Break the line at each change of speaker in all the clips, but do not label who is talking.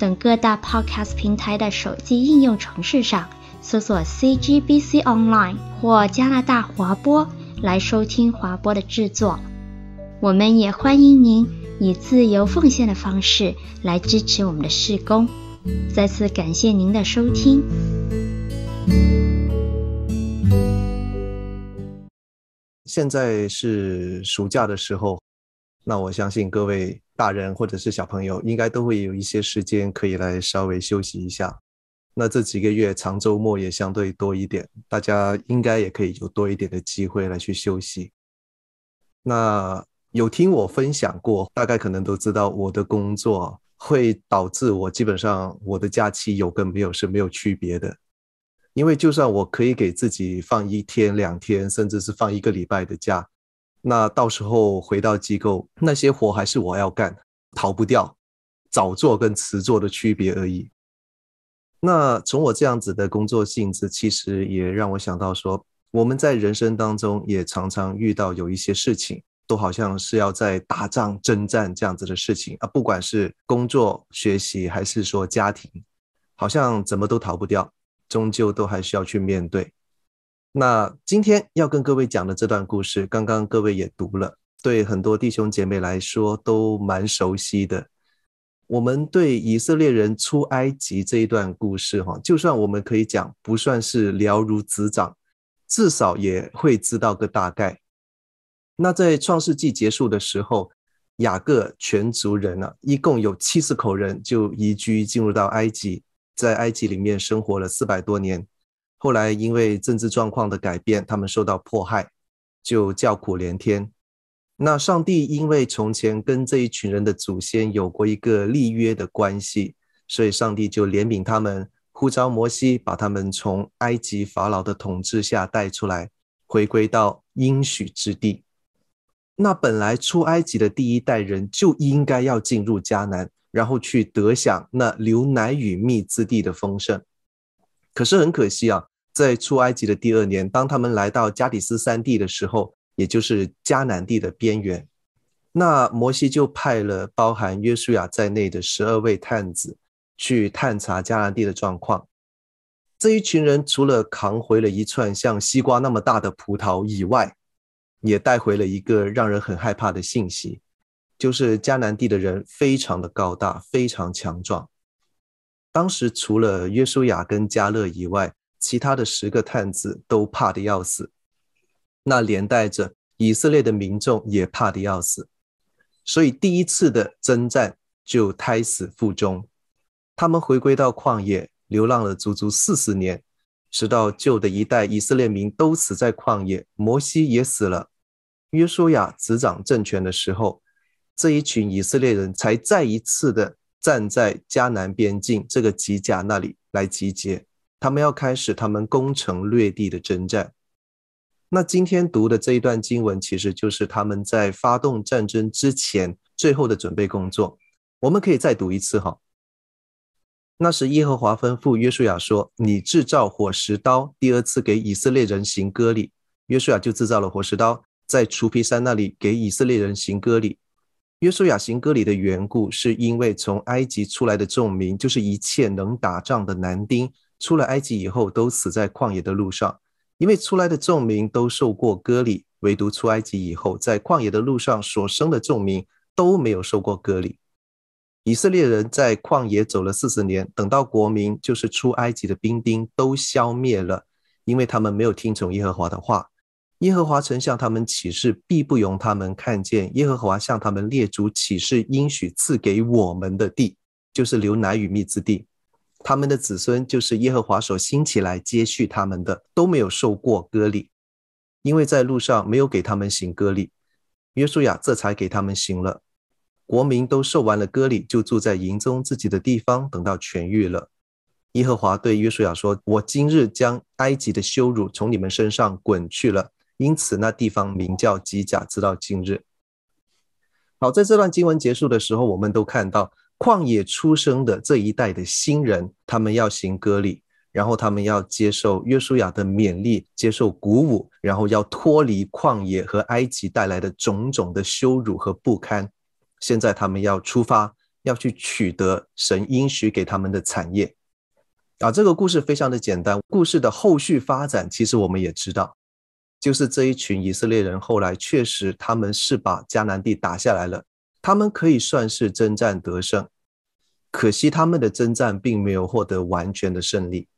等各大 Podcast 平台的手机应用程式上搜索 CGBC Online 或加拿大华播来收听华播的制作。我们也欢迎您以自由奉献的方式来支持我们的事工。再次感谢您的收听。
现在是暑假的时候，那我相信各位大人或者是小朋友应该都会有一些时间可以来稍微休息一下。那这几个月长周末也相对多一点，大家应该也可以有多一点的机会来去休息。那有听我分享过，大概可能都知道我的工作会导致我基本上我的假期有跟没有是没有区别的。因为就算我可以给自己放一天、两天，甚至是放一个礼拜的假，那到时候回到机构，那些活还是我要干，逃不掉，早做跟迟做的区别而已。那从我这样子的工作性质，其实也让我想到说，我们在人生当中也常常遇到有一些事情，都好像是要在打仗、征战这样子的事情啊，不管是工作、学习，还是说家庭，好像怎么都逃不掉。终究都还需要去面对。那今天要跟各位讲的这段故事，刚刚各位也读了，对很多弟兄姐妹来说都蛮熟悉的。我们对以色列人出埃及这一段故事，哈，就算我们可以讲不算是了如指掌，至少也会知道个大概。那在创世纪结束的时候，雅各全族人啊，一共有七十口人就移居进入到埃及。在埃及里面生活了四百多年，后来因为政治状况的改变，他们受到迫害，就叫苦连天。那上帝因为从前跟这一群人的祖先有过一个立约的关系，所以上帝就怜悯他们，呼召摩西把他们从埃及法老的统治下带出来，回归到应许之地。那本来出埃及的第一代人就应该要进入迦南。然后去得享那流奶与蜜之地的丰盛，可是很可惜啊，在出埃及的第二年，当他们来到加底斯山地的时候，也就是迦南地的边缘，那摩西就派了包含约书亚在内的十二位探子去探查迦南地的状况。这一群人除了扛回了一串像西瓜那么大的葡萄以外，也带回了一个让人很害怕的信息。就是迦南地的人非常的高大，非常强壮。当时除了约书亚跟加勒以外，其他的十个探子都怕得要死。那连带着以色列的民众也怕得要死，所以第一次的征战就胎死腹中。他们回归到旷野，流浪了足足四十年，直到旧的一代以色列民都死在旷野，摩西也死了，约书亚执掌政权的时候。这一群以色列人才再一次的站在迦南边境这个吉甲那里来集结，他们要开始他们攻城略地的征战。那今天读的这一段经文，其实就是他们在发动战争之前最后的准备工作。我们可以再读一次哈。那时耶和华吩咐约书亚说：“你制造火石刀，第二次给以色列人行割礼。”约书亚就制造了火石刀，在除皮山那里给以色列人行割礼。约书亚行割礼的缘故，是因为从埃及出来的众民，就是一切能打仗的男丁，出了埃及以后都死在旷野的路上。因为出来的众民都受过割礼，唯独出埃及以后，在旷野的路上所生的众民都没有受过割礼。以色列人在旷野走了四十年，等到国民，就是出埃及的兵丁都消灭了，因为他们没有听从耶和华的话。耶和华曾向他们起誓，必不容他们看见耶和华向他们列祖起誓应许赐给我们的地，就是流奶与蜜之地。他们的子孙就是耶和华所兴起来接续他们的，都没有受过割礼，因为在路上没有给他们行割礼。约书亚这才给他们行了。国民都受完了割礼，就住在营中自己的地方，等到痊愈了。耶和华对约书亚说：“我今日将埃及的羞辱从你们身上滚去了。”因此，那地方名叫吉甲，直到今日。好，在这段经文结束的时候，我们都看到旷野出生的这一代的新人，他们要行割礼。然后他们要接受约书亚的勉励，接受鼓舞，然后要脱离旷野和埃及带来的种种的羞辱和不堪。现在他们要出发，要去取得神应许给他们的产业。啊，这个故事非常的简单。故事的后续发展，其实我们也知道，就是这一群以色列人后来确实他们是把迦南地打下来了，他们可以算是征战得胜。可惜他们的征战并没有获得完全的胜利。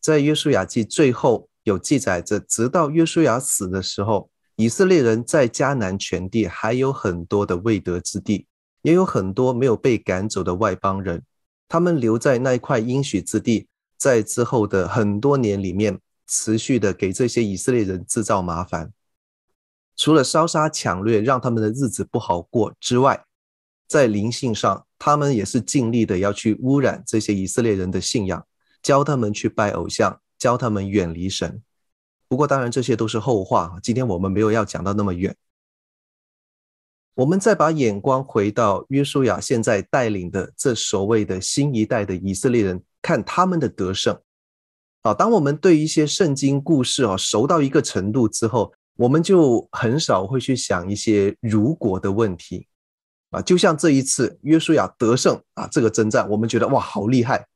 在约书亚记最后有记载着，直到约书亚死的时候，以色列人在迦南全地还有很多的未得之地，也有很多没有被赶走的外邦人，他们留在那一块应许之地，在之后的很多年里面，持续的给这些以色列人制造麻烦，除了烧杀抢掠，让他们的日子不好过之外，在灵性上，他们也是尽力的要去污染这些以色列人的信仰。教他们去拜偶像，教他们远离神。不过，当然这些都是后话。今天我们没有要讲到那么远。我们再把眼光回到约书亚现在带领的这所谓的新一代的以色列人，看他们的得胜。啊，当我们对一些圣经故事啊熟到一个程度之后，我们就很少会去想一些如果的问题。啊，就像这一次约书亚得胜啊，这个征战，我们觉得哇，好厉害。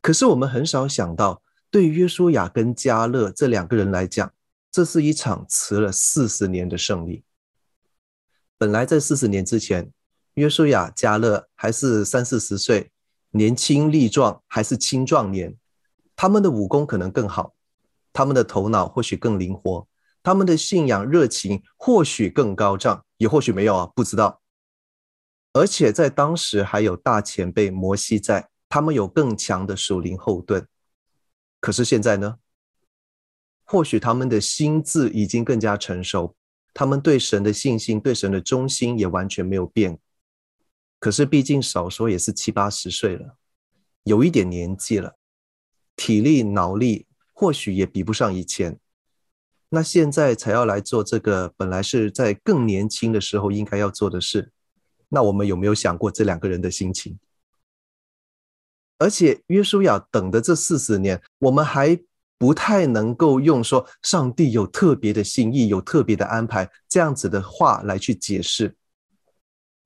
可是我们很少想到，对约书亚跟加勒这两个人来讲，这是一场迟了四十年的胜利。本来在四十年之前，约书亚、加勒还是三四十岁，年轻力壮，还是青壮年，他们的武功可能更好，他们的头脑或许更灵活，他们的信仰热情或许更高涨，也或许没有啊，不知道。而且在当时还有大前辈摩西在。他们有更强的属灵后盾，可是现在呢？或许他们的心智已经更加成熟，他们对神的信心、对神的忠心也完全没有变。可是毕竟少说也是七八十岁了，有一点年纪了，体力、脑力或许也比不上以前。那现在才要来做这个本来是在更年轻的时候应该要做的事，那我们有没有想过这两个人的心情？而且约书亚等的这四十年，我们还不太能够用说上帝有特别的心意、有特别的安排这样子的话来去解释。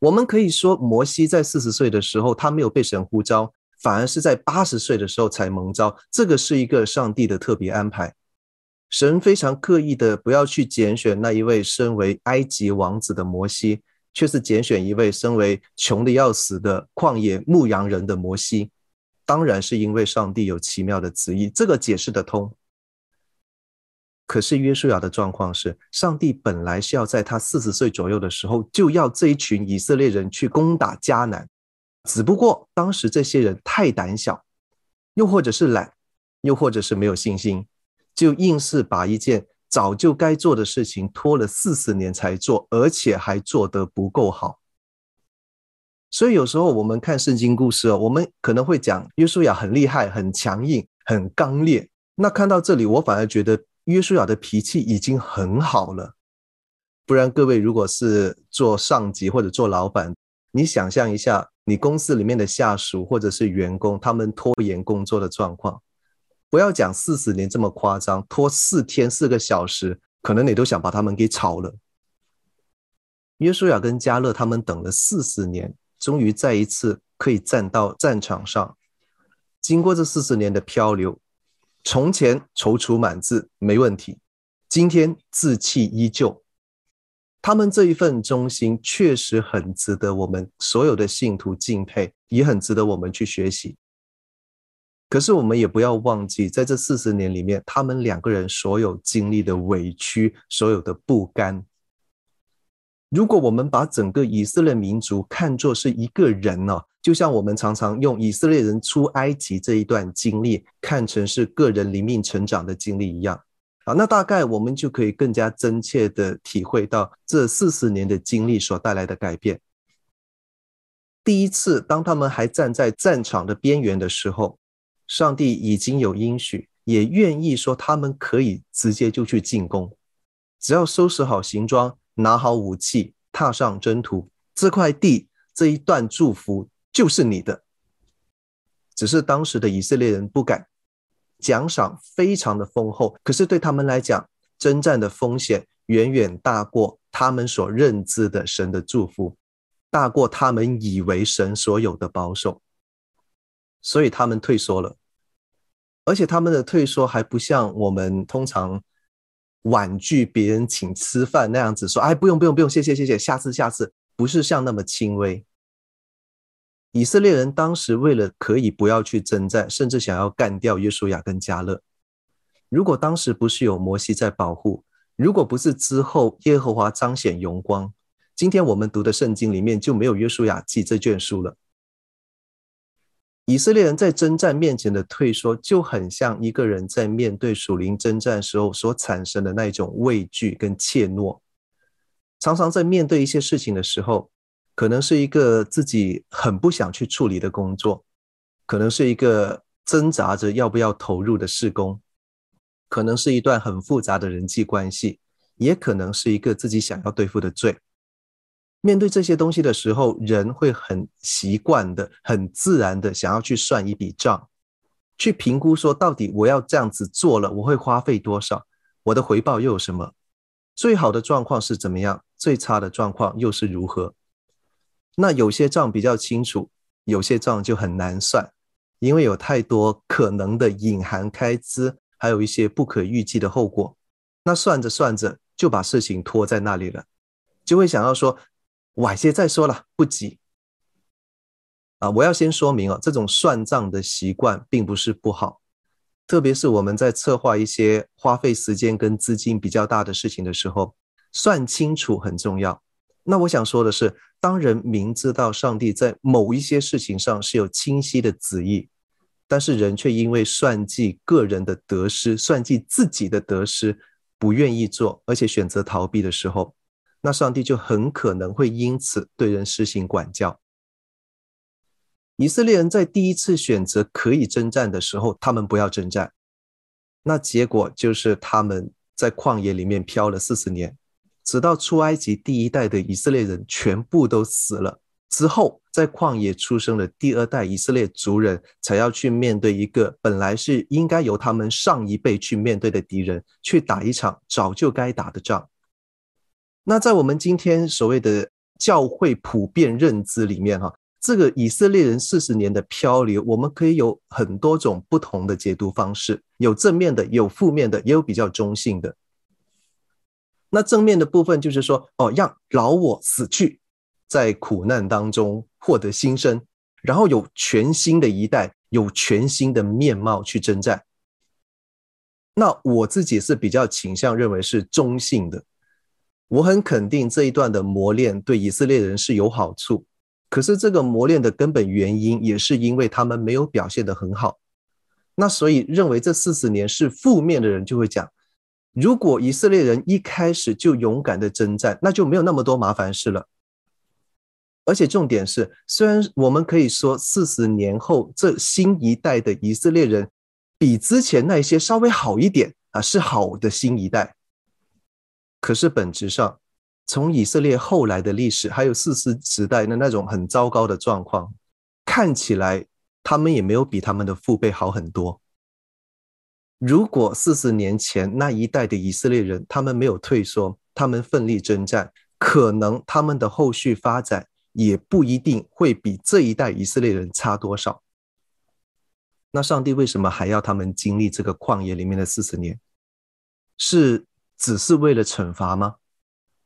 我们可以说，摩西在四十岁的时候，他没有被神呼召，反而是在八十岁的时候才蒙召。这个是一个上帝的特别安排。神非常刻意的不要去拣选那一位身为埃及王子的摩西，却是拣选一位身为穷的要死的旷野牧羊人的摩西。当然是因为上帝有奇妙的旨意，这个解释得通。可是约书亚的状况是，上帝本来是要在他四十岁左右的时候，就要这一群以色列人去攻打迦南，只不过当时这些人太胆小，又或者是懒，又或者是没有信心，就硬是把一件早就该做的事情拖了四十年才做，而且还做得不够好。所以有时候我们看圣经故事哦，我们可能会讲约书亚很厉害、很强硬、很刚烈。那看到这里，我反而觉得约书亚的脾气已经很好了。不然各位如果是做上级或者做老板，你想象一下，你公司里面的下属或者是员工，他们拖延工作的状况，不要讲四十年这么夸张，拖四天四个小时，可能你都想把他们给炒了。约书亚跟加勒他们等了四十年。终于再一次可以站到战场上。经过这四十年的漂流，从前踌躇满志没问题，今天志气依旧。他们这一份忠心确实很值得我们所有的信徒敬佩，也很值得我们去学习。可是我们也不要忘记，在这四十年里面，他们两个人所有经历的委屈，所有的不甘。如果我们把整个以色列民族看作是一个人呢，就像我们常常用以色列人出埃及这一段经历看成是个人灵命成长的经历一样，啊，那大概我们就可以更加真切地体会到这四十年的经历所带来的改变。第一次，当他们还站在战场的边缘的时候，上帝已经有应许，也愿意说他们可以直接就去进攻，只要收拾好行装，拿好武器，踏上征途，这块地这一段祝福就是你的。只是当时的以色列人不敢，奖赏非常的丰厚，可是对他们来讲，征战的风险远远大过他们所认知的神的祝福。大过他们以为神所有的保守，所以他们退缩了，而且他们的退缩还不像我们通常婉拒别人请吃饭那样子说，哎，不用不用不用，谢谢谢谢，下次下次，不是像那么轻微。以色列人当时为了可以不要去征战，甚至想要干掉约书亚跟加勒。如果当时不是有摩西在保护，如果不是之后耶和华彰显荣光。今天我们读的圣经里面就没有约书亚记这卷书了。以色列人在征战面前的退缩，就很像一个人在面对属灵征战时候所产生的那种畏惧跟怯懦。常常在面对一些事情的时候，可能是一个自己很不想去处理的工作，可能是一个挣扎着要不要投入的事工，可能是一段很复杂的人际关系，也可能是一个自己想要对付的罪。面对这些东西的时候，人会很习惯的、很自然的想要去算一笔账，去评估说，到底我要这样子做了，我会花费多少，我的回报又有什么？最好的状况是怎么样？最差的状况又是如何？那有些账比较清楚，有些账就很难算，因为有太多可能的隐含开支，还有一些不可预计的后果。那算着算着就把事情拖在那里了，就会想要说。晚些再说了，不急。啊，我要先说明哦，这种算账的习惯并不是不好，特别是我们在策划一些花费时间跟资金比较大的事情的时候，算清楚很重要。那我想说的是，当人明知道上帝在某一些事情上是有清晰的旨意，但是人却因为算计个人的得失，算计自己的得失，不愿意做，而且选择逃避的时候。那上帝就很可能会因此对人施行管教。以色列人在第一次选择可以征战的时候，他们不要征战，那结果就是他们在旷野里面漂了四十年，直到出埃及第一代的以色列人全部都死了之后，在旷野出生的第二代以色列族人，才要去面对一个本来是应该由他们上一辈去面对的敌人，去打一场早就该打的仗。那在我们今天所谓的教会普遍认知里面，哈，这个以色列人四十年的漂流，我们可以有很多种不同的解读方式，有正面的，有负面的，也有比较中性的。那正面的部分就是说，哦，让老我死去，在苦难当中获得新生，然后有全新的一代，有全新的面貌去征战。那我自己是比较倾向认为是中性的。我很肯定这一段的磨练对以色列人是有好处，可是这个磨练的根本原因也是因为他们没有表现得很好。那所以认为这四十年是负面的人就会讲，如果以色列人一开始就勇敢的征战，那就没有那么多麻烦事了。而且重点是，虽然我们可以说四十年后这新一代的以色列人比之前那些稍微好一点啊，是好的新一代。可是本质上，从以色列后来的历史，还有士师时代的那种很糟糕的状况，看起来他们也没有比他们的父辈好很多。如果四十年前那一代的以色列人，他们没有退缩，他们奋力征战，可能他们的后续发展也不一定会比这一代以色列人差多少。那上帝为什么还要他们经历这个旷野里面的四十年？是？只是为了惩罚吗？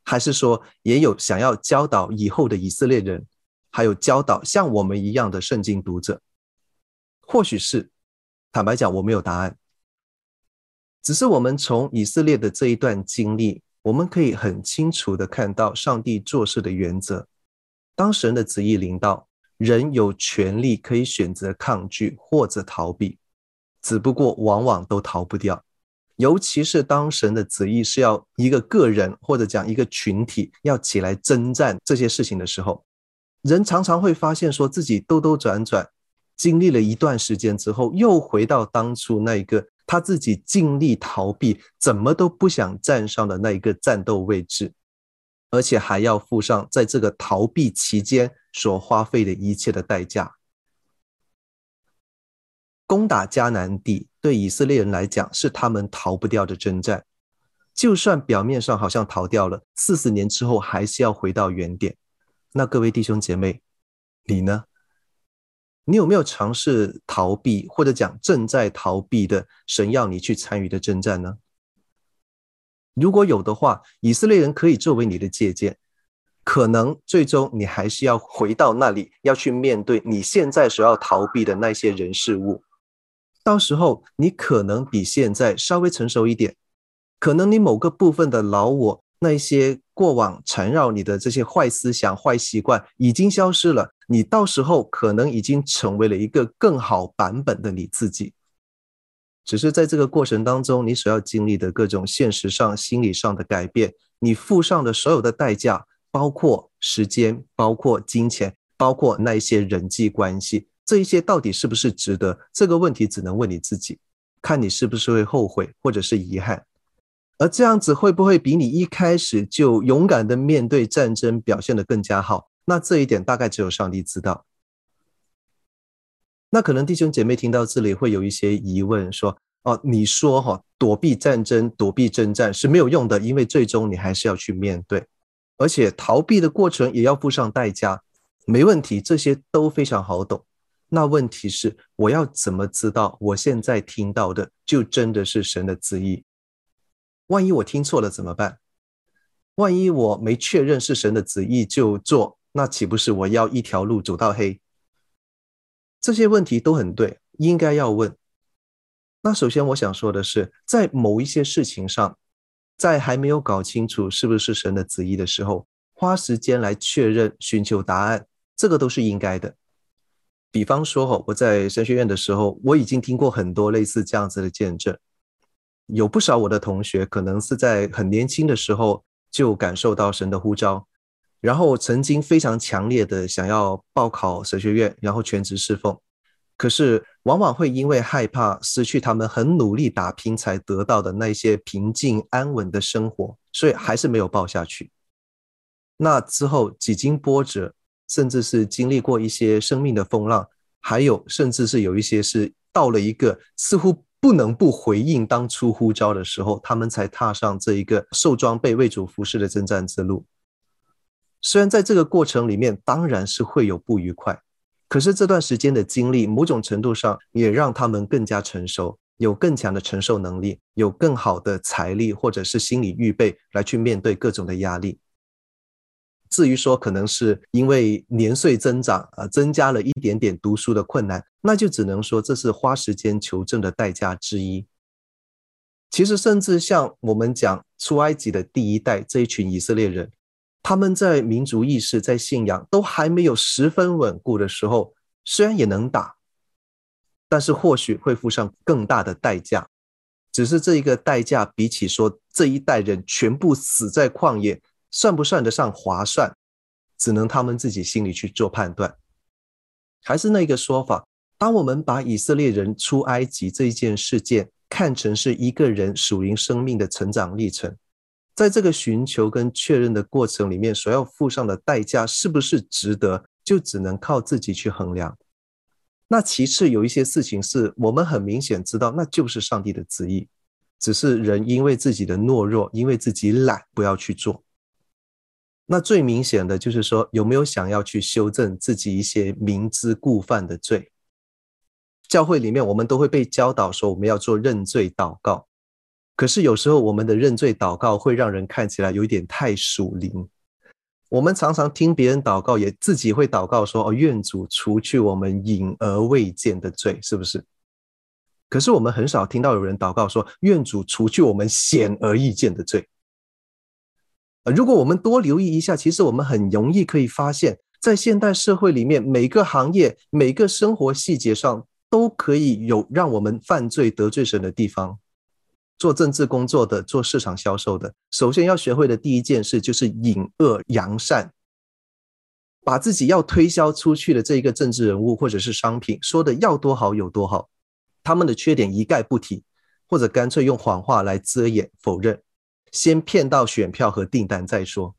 还是说也有想要教导以后的以色列人，还有教导像我们一样的圣经读者？或许是，坦白讲，我没有答案。只是我们从以色列的这一段经历，我们可以很清楚的看到上帝做事的原则。当神的旨意临到，人有权利可以选择抗拒或者逃避，只不过往往都逃不掉。尤其是当神的旨意是要一个个人或者讲一个群体要起来征战这些事情的时候，人常常会发现，说自己兜兜转转，经历了一段时间之后，又回到当初那一个他自己尽力逃避、怎么都不想站上的那一个战斗位置，而且还要付上在这个逃避期间所花费的一切的代价。攻打迦南地对以色列人来讲是他们逃不掉的征战，就算表面上好像逃掉了，四十年之后还是要回到原点。那各位弟兄姐妹，你呢？你有没有尝试逃避，或者讲正在逃避的神要你去参与的征战呢？如果有的话，以色列人可以作为你的借鉴，可能最终你还是要回到那里，要去面对你现在所要逃避的那些人事物。到时候你可能比现在稍微成熟一点，可能你某个部分的老我，那些过往缠绕你的这些坏思想、坏习惯已经消失了，你到时候可能已经成为了一个更好版本的你自己。只是在这个过程当中，你所要经历的各种现实上、心理上的改变，你付上的所有的代价，包括时间、包括金钱、包括那一些人际关系。这一些到底是不是值得？这个问题只能问你自己，看你是不是会后悔或者是遗憾。而这样子会不会比你一开始就勇敢的面对战争表现得更加好？那这一点大概只有上帝知道。那可能弟兄姐妹听到这里会有一些疑问，说：哦，你说哈，躲避战争、躲避征战是没有用的，因为最终你还是要去面对，而且逃避的过程也要付上代价。没问题，这些都非常好懂。那问题是，我要怎么知道我现在听到的就真的是神的旨意？万一我听错了怎么办？万一我没确认是神的旨意就做，那岂不是我要一条路走到黑？这些问题都很对，应该要问。那首先我想说的是，在某一些事情上，在还没有搞清楚是不是神的旨意的时候，花时间来确认、寻求答案，这个都是应该的。比方说哈，我在神学院的时候，我已经听过很多类似这样子的见证。有不少我的同学可能是在很年轻的时候就感受到神的呼召，然后曾经非常强烈的想要报考神学院，然后全职侍奉。可是往往会因为害怕失去他们很努力打拼才得到的那些平静安稳的生活，所以还是没有报下去。那之后几经波折。甚至是经历过一些生命的风浪，还有甚至是有一些是到了一个似乎不能不回应当初呼召的时候，他们才踏上这一个受装备为主服侍的征战之路。虽然在这个过程里面当然是会有不愉快，可是这段时间的经历，某种程度上也让他们更加成熟，有更强的承受能力，有更好的财力或者是心理预备来去面对各种的压力。至于说可能是因为年岁增长啊，增加了一点点读书的困难，那就只能说这是花时间求证的代价之一。其实，甚至像我们讲出埃及的第一代这一群以色列人，他们在民族意识、在信仰都还没有十分稳固的时候，虽然也能打，但是或许会付上更大的代价。只是这一个代价，比起说这一代人全部死在旷野。算不算得上划算？只能他们自己心里去做判断。还是那个说法，当我们把以色列人出埃及这一件事件看成是一个人属灵生命的成长历程，在这个寻求跟确认的过程里面，所要付上的代价是不是值得，就只能靠自己去衡量。那其次有一些事情是我们很明显知道，那就是上帝的旨意，只是人因为自己的懦弱，因为自己懒，不要去做。那最明显的就是说，有没有想要去修正自己一些明知故犯的罪？教会里面我们都会被教导说，我们要做认罪祷告。可是有时候我们的认罪祷告会让人看起来有一点太属灵。我们常常听别人祷告，也自己会祷告说：“哦，愿主除去我们隐而未见的罪，是不是？”可是我们很少听到有人祷告说：“愿主除去我们显而易见的罪。”如果我们多留意一下，其实我们很容易可以发现，在现代社会里面，每个行业、每个生活细节上，都可以有让我们犯罪得罪神的地方。做政治工作的、做市场销售的，首先要学会的第一件事就是隐恶扬善。把自己要推销出去的这一个政治人物或者是商品说的要多好有多好，他们的缺点一概不提，或者干脆用谎话来遮掩否认，先骗到选票和订单再说。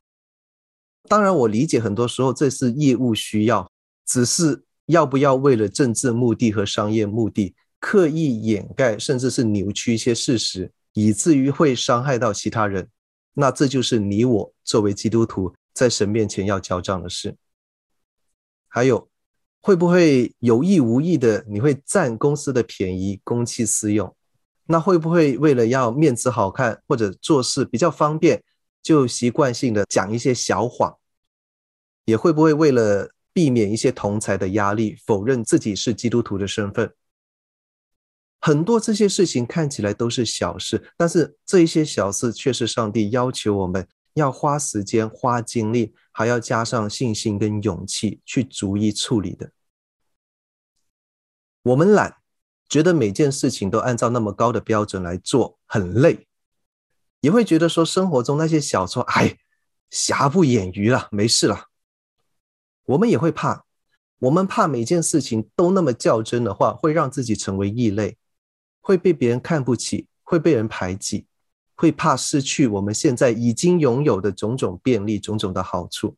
当然，我理解很多时候这是业务需要，只是要不要为了政治目的和商业目的刻意掩盖，甚至是扭曲一些事实，以至于会伤害到其他人，那这就是你我作为基督徒在神面前要交账的事。还有，会不会有意无意的你会占公司的便宜，公器私用？那会不会为了要面子好看或者做事比较方便，就习惯性的讲一些小谎？也会不会为了避免一些同才的压力，否认自己是基督徒的身份？很多这些事情看起来都是小事，但是这一些小事却是上帝要求我们。要花时间、花精力，还要加上信心跟勇气去逐一处理的。我们懒，觉得每件事情都按照那么高的标准来做，很累，也会觉得说生活中那些小错，哎，瑕不掩瑜了，没事了。我们也会怕，我们怕每件事情都那么较真的话，会让自己成为异类，会被别人看不起，会被人排挤。会怕失去我们现在已经拥有的种种便利、种种的好处，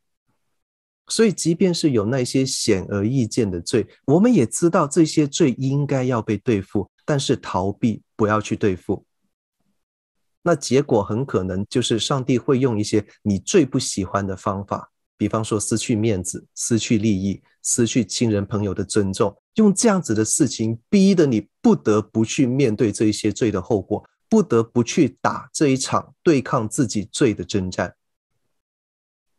所以即便是有那些显而易见的罪，我们也知道这些罪应该要被对付，但是逃避不要去对付，那结果很可能就是上帝会用一些你最不喜欢的方法，比方说失去面子、失去利益、失去亲人朋友的尊重，用这样子的事情逼得你不得不去面对这一些罪的后果。不得不去打这一场对抗自己罪的征战。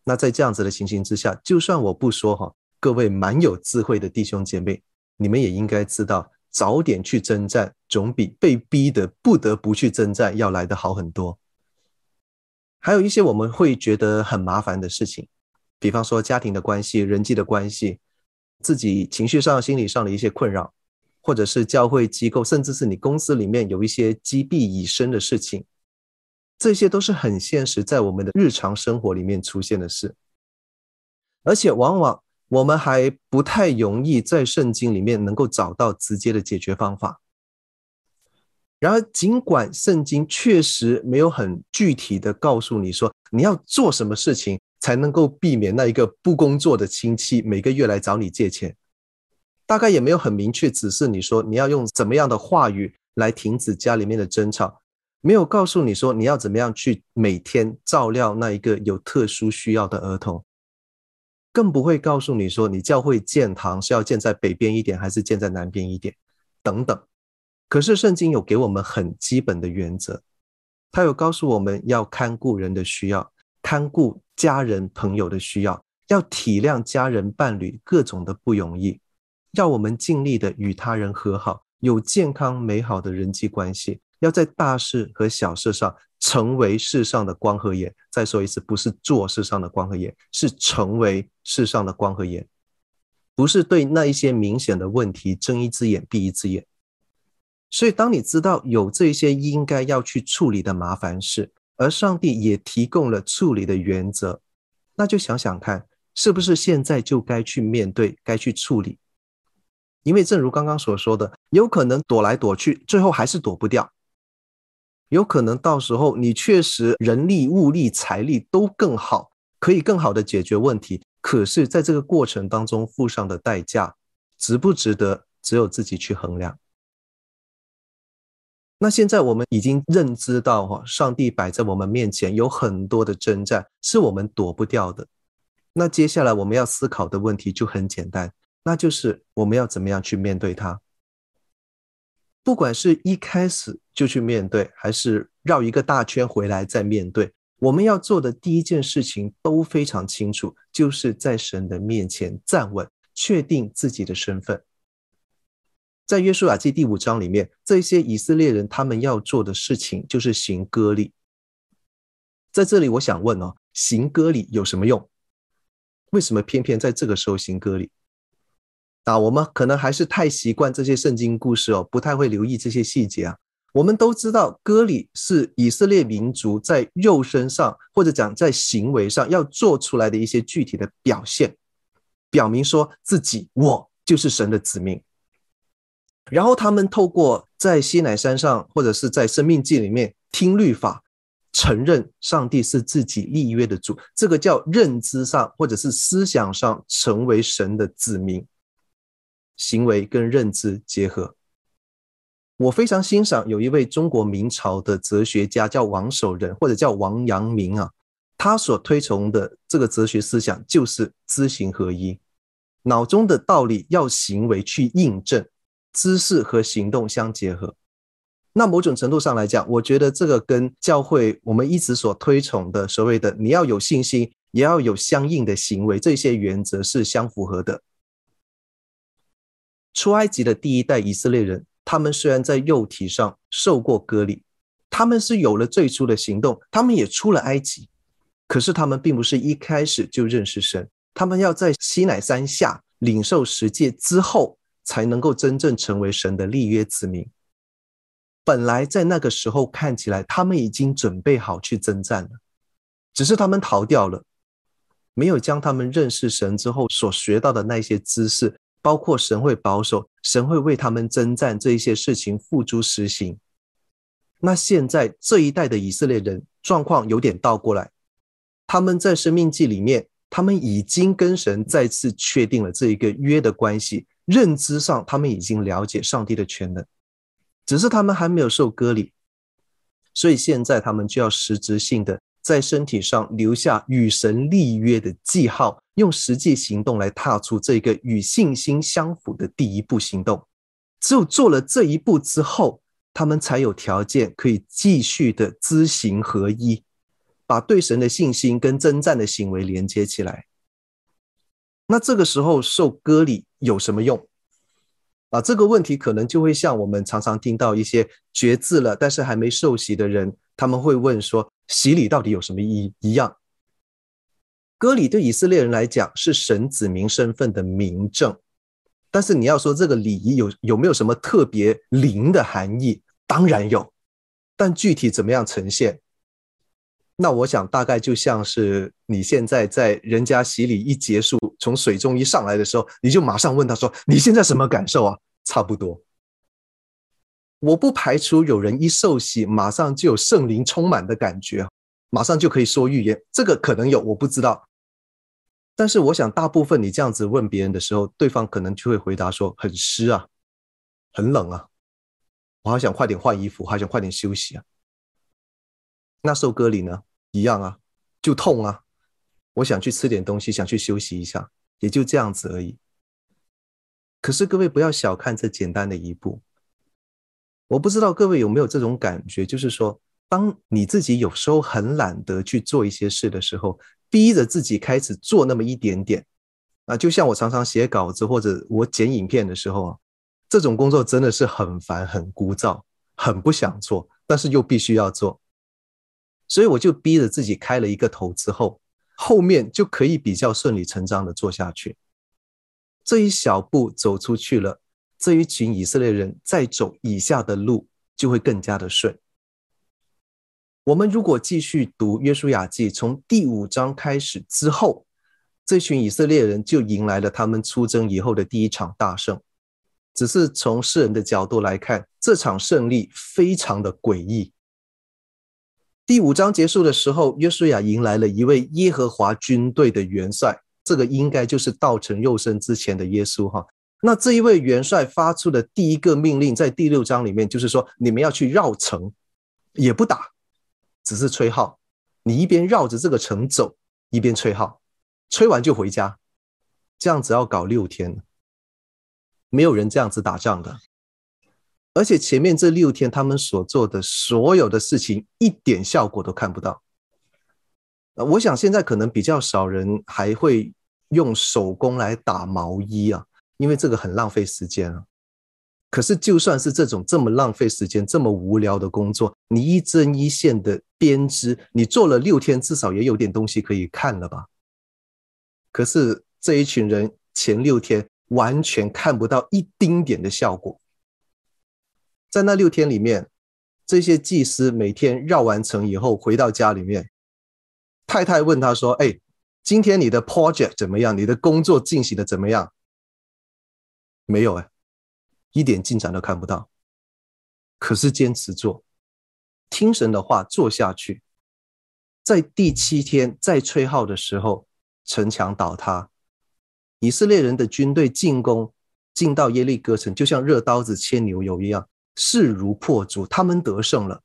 那在这样子的情形之下，就算我不说哈，各位蛮有智慧的弟兄姐妹，你们也应该知道，早点去征战，总比被逼得不得不去征战要来得好很多。还有一些我们会觉得很麻烦的事情，比方说家庭的关系、人际的关系，自己情绪上、心理上的一些困扰。或者是教会机构，甚至是你公司里面有一些积弊已深的事情，这些都是很现实，在我们的日常生活里面出现的事，而且往往我们还不太容易在圣经里面能够找到直接的解决方法。然而，尽管圣经确实没有很具体的告诉你说你要做什么事情才能够避免那一个不工作的亲戚每个月来找你借钱。大概也没有很明确指示你说你要用怎么样的话语来停止家里面的争吵，没有告诉你说你要怎么样去每天照料那一个有特殊需要的儿童，更不会告诉你说你教会建堂是要建在北边一点还是建在南边一点等等。可是圣经有给我们很基本的原则，他有告诉我们要看顾人的需要，看顾家人朋友的需要，要体谅家人伴侣各种的不容易。要我们尽力的与他人和好，有健康美好的人际关系，要在大事和小事上成为世上的光和盐。再说一次，不是做世上的光和盐，是成为世上的光和盐，不是对那一些明显的问题睁一只眼闭一只眼。所以，当你知道有这些应该要去处理的麻烦事，而上帝也提供了处理的原则，那就想想看，是不是现在就该去面对，该去处理？因为正如刚刚所说的，有可能躲来躲去，最后还是躲不掉。有可能到时候你确实人力、物力、财力都更好，可以更好的解决问题。可是，在这个过程当中付上的代价，值不值得，只有自己去衡量。那现在我们已经认知到，哈，上帝摆在我们面前有很多的征战，是我们躲不掉的。那接下来我们要思考的问题就很简单。那就是我们要怎么样去面对它？不管是一开始就去面对，还是绕一个大圈回来再面对，我们要做的第一件事情都非常清楚，就是在神的面前站稳，确定自己的身份。在约书亚记第五章里面，这些以色列人他们要做的事情就是行割礼。在这里，我想问哦，行割礼有什么用？为什么偏偏在这个时候行割礼？啊，我们可能还是太习惯这些圣经故事哦，不太会留意这些细节啊。我们都知道，割礼是以色列民族在肉身上或者讲在行为上要做出来的一些具体的表现。表明说自己我就是神的子民。然后他们透过在西乃山上或者是在生命记里面听律法，承认上帝是自己立约的主，这个叫认知上或者是思想上成为神的子民，行为跟认知结合。我非常欣赏有一位中国明朝的哲学家叫王守仁或者叫王阳明啊，他所推崇的这个哲学思想就是知行合一，脑中的道理要行为去印证，知识和行动相结合。那某种程度上来讲，我觉得这个跟教会我们一直所推崇的所谓的你要有信心，也要有相应的行为，这些原则是相符合的。出埃及的第一代以色列人，他们虽然在肉体上受过割礼，他们是有了最初的行动，他们也出了埃及，可是他们并不是一开始就认识神，他们要在西乃山下领受十诫之后，才能够真正成为神的立约子民。本来在那个时候看起来，他们已经准备好去征战了，只是他们逃掉了，没有将他们认识神之后所学到的那些知识，包括神会保守、神会为他们征战这一些事情付诸实行。那现在这一代的以色列人状况有点倒过来，他们在生命记里面，他们已经跟神再次确定了这一个约的关系，认知上他们已经了解上帝的全能。只是他们还没有受割礼，所以现在他们就要实质性的在身体上留下与神立约的记号，用实际行动来踏出这个与信心相符的第一步行动。只有做了这一步之后，他们才有条件可以继续的知行合一，把对神的信心跟征战的行为连接起来。那这个时候受割礼有什么用？啊，这个问题可能就会像我们常常听到一些绝志了但是还没受洗的人，他们会问说：洗礼到底有什么意义？一样，割礼对以色列人来讲是神子民身份的明证，但是你要说这个礼仪有有没有什么特别灵的含义？当然有，但具体怎么样呈现？那我想大概就像是你现在在人家洗礼一结束，从水中一上来的时候，你就马上问他说：“你现在什么感受啊？”差不多。我不排除有人一受洗，马上就有圣灵充满的感觉，马上就可以说预言，这个可能有，我不知道。但是我想，大部分你这样子问别人的时候，对方可能就会回答说：“很湿啊，很冷啊，我好想快点换衣服，好想快点休息啊。”那受割礼呢？一样啊，就痛啊！我想去吃点东西，想去休息一下，也就这样子而已。可是各位不要小看这简单的一步。我不知道各位有没有这种感觉，就是说，当你自己有时候很懒得去做一些事的时候，逼着自己开始做那么一点点啊，就像我常常写稿子或者我剪影片的时候啊，这种工作真的是很烦、很枯燥、很不想做，但是又必须要做。所以我就逼着自己开了一个头之后，后面就可以比较顺理成章的做下去。这一小步走出去了，这一群以色列人再走以下的路就会更加的顺。我们如果继续读约书亚记，从第五章开始之后，这群以色列人就迎来了他们出征以后的第一场大胜。只是从世人的角度来看，这场胜利非常的诡异。第五章结束的时候，约书亚迎来了一位耶和华军队的元帅，这个应该就是道成肉身之前的耶稣哈。那这一位元帅发出的第一个命令，在第六章里面就是说，你们要去绕城，也不打，只是吹号。你一边绕着这个城走，一边吹号，吹完就回家，这样子要搞六天，没有人这样子打仗的。而且前面这六天，他们所做的所有的事情一点效果都看不到。我想现在可能比较少人还会用手工来打毛衣啊，因为这个很浪费时间啊。可是就算是这种这么浪费时间、这么无聊的工作，你一针一线的编织，你做了六天，至少也有点东西可以看了吧？可是这一群人前六天完全看不到一丁点的效果。在那六天里面，这些祭司每天绕完城以后回到家里面，太太问他说：“哎，今天你的 project 怎么样？你的工作进行的怎么样？没有哎，一点进展都看不到。可是坚持做，听神的话做下去，在第七天再吹号的时候，城墙倒塌，以色列人的军队进攻，进到耶利哥城，就像热刀子切牛油一样，势如破竹，他们得胜了。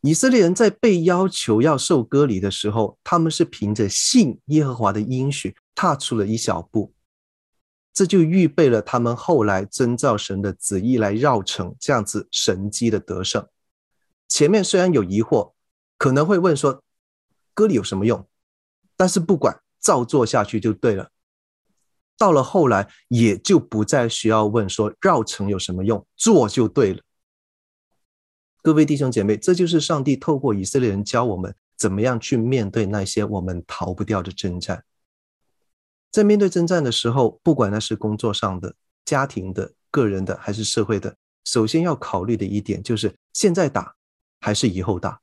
以色列人在被要求要受割礼的时候，他们是凭着信耶和华的应许，踏出了一小步，这就预备了他们后来遵照神的旨意来绕城，这样子神机的得胜。前面虽然有疑惑，可能会问说，割礼有什么用？但是不管，照做下去就对了。到了后来，也就不再需要问说绕城有什么用，做就对了。各位弟兄姐妹，这就是上帝透过以色列人教我们怎么样去面对那些我们逃不掉的征战。在面对征战的时候，不管那是工作上的、家庭的、个人的，还是社会的，首先要考虑的一点就是：现在打还是以后打？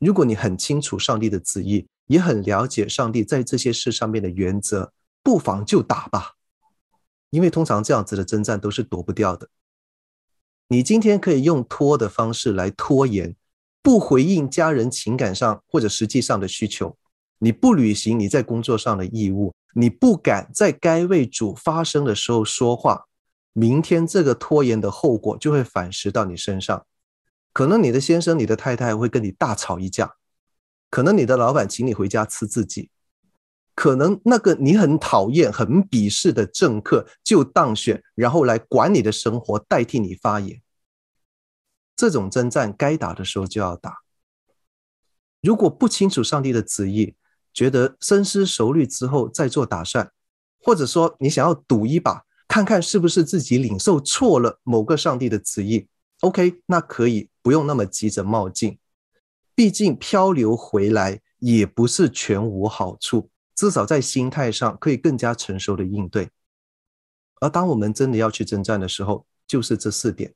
如果你很清楚上帝的旨意，也很了解上帝在这些事上面的原则，不妨就打吧。因为通常这样子的征战都是躲不掉的。你今天可以用拖的方式来拖延，不回应家人情感上或者实际上的需求，你不履行你在工作上的义务，你不敢在该为主发声的时候说话，明天这个拖延的后果就会反噬到你身上。可能你的先生、你的太太会跟你大吵一架，可能你的老板请你回家吃自己，可能那个你很讨厌、很鄙视的政客就当选，然后来管你的生活，代替你发言。这种征战该打的时候就要打。如果不清楚上帝的旨意，觉得深思熟虑之后再做打算，或者说你想要赌一把，看看是不是自己领受错了某个上帝的旨意，OK，那可以不用那么急着冒进。毕竟漂流回来也不是全无好处。至少在心态上可以更加成熟的应对，而当我们真的要去征战的时候，就是这四点：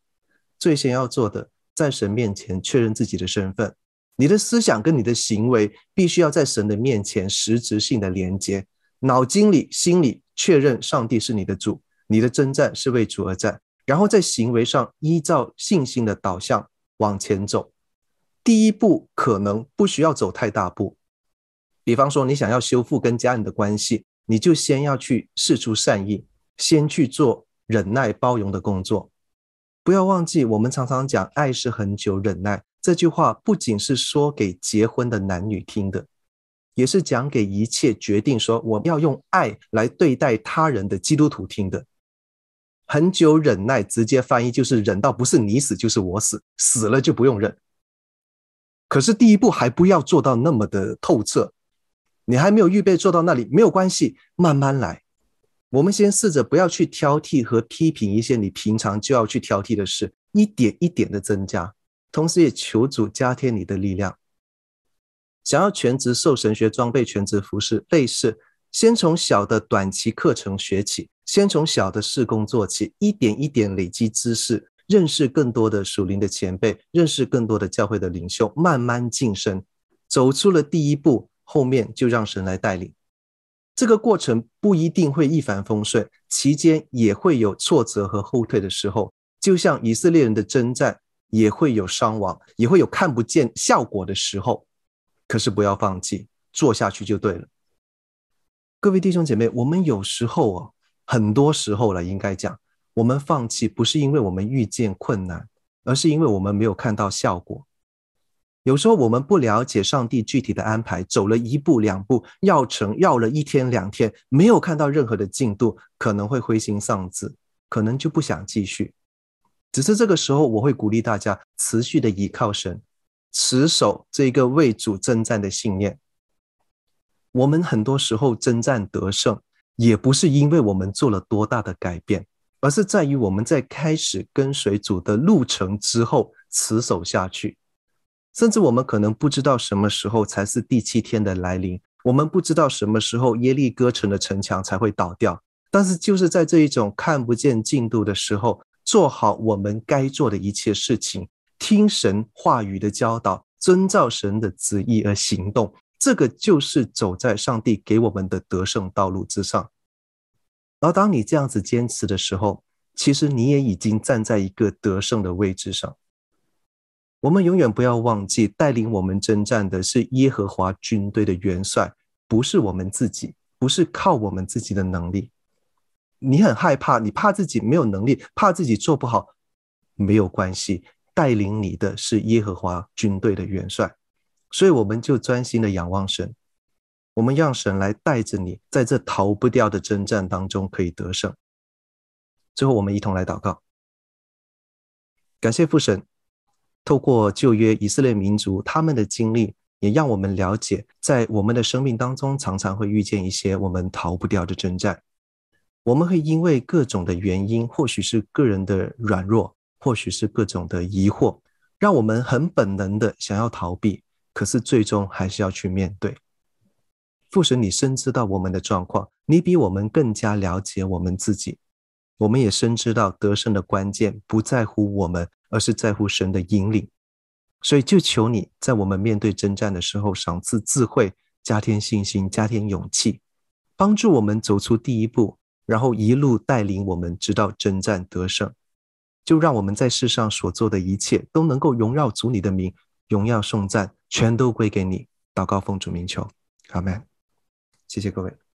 最先要做的，在神面前确认自己的身份，你的思想跟你的行为必须要在神的面前实质性的连接，脑筋里、心里确认上帝是你的主，你的征战是为主而战，然后在行为上依照信心的导向往前走。第一步可能不需要走太大步。比方说，你想要修复跟家人的关系，你就先要去试出善意，先去做忍耐包容的工作。不要忘记，我们常常讲“爱是恒久忍耐”这句话，不仅是说给结婚的男女听的，也是讲给一切决定说我要用爱来对待他人的基督徒听的。很久忍耐，直接翻译就是忍到不是你死就是我死，死了就不用忍。可是第一步还不要做到那么的透彻。你还没有预备做到那里，没有关系，慢慢来。我们先试着不要去挑剔和批评一些你平常就要去挑剔的事，一点一点的增加，同时也求主加添你的力量。想要全职受神学装备、全职服侍，类似先从小的短期课程学起，先从小的事工做起，一点一点累积知识，认识更多的属灵的前辈，认识更多的教会的领袖，慢慢晋升，走出了第一步。后面就让神来带领，这个过程不一定会一帆风顺，期间也会有挫折和后退的时候。就像以色列人的征战，也会有伤亡，也会有看不见效果的时候。可是不要放弃，做下去就对了。各位弟兄姐妹，我们有时候哦，很多时候了，应该讲，我们放弃不是因为我们遇见困难，而是因为我们没有看到效果。有时候我们不了解上帝具体的安排，走了一步两步，要成要了一天两天，没有看到任何的进度，可能会灰心丧志，可能就不想继续。只是这个时候，我会鼓励大家持续的倚靠神，持守这个为主征战的信念。我们很多时候征战得胜，也不是因为我们做了多大的改变，而是在于我们在开始跟随主的路程之后，持守下去。甚至我们可能不知道什么时候才是第七天的来临，我们不知道什么时候耶利哥城的城墙才会倒掉。但是就是在这一种看不见进度的时候，做好我们该做的一切事情，听神话语的教导，遵照神的旨意而行动，这个就是走在上帝给我们的得胜道路之上。而当你这样子坚持的时候，其实你也已经站在一个得胜的位置上。我们永远不要忘记，带领我们征战的是耶和华军队的元帅，不是我们自己，不是靠我们自己的能力。你很害怕，你怕自己没有能力，怕自己做不好，没有关系，带领你的是耶和华军队的元帅，所以我们就专心的仰望神，我们让神来带着你，在这逃不掉的征战当中可以得胜。最后，我们一同来祷告，感谢父神。透过旧约以色列民族他们的经历，也让我们了解，在我们的生命当中，常常会遇见一些我们逃不掉的征战。我们会因为各种的原因，或许是个人的软弱，或许是各种的疑惑，让我们很本能的想要逃避，可是最终还是要去面对。父神，你深知道我们的状况，你比我们更加了解我们自己。我们也深知道得胜的关键不在乎我们。而是在乎神的引领，所以就求你在我们面对征战的时候，赏赐智慧，加添信心，加添勇气，帮助我们走出第一步，然后一路带领我们直到征战得胜。就让我们在世上所做的一切都能够荣耀主你的名，荣耀颂赞全都归给你。祷告奉主名求，阿门。谢谢各位。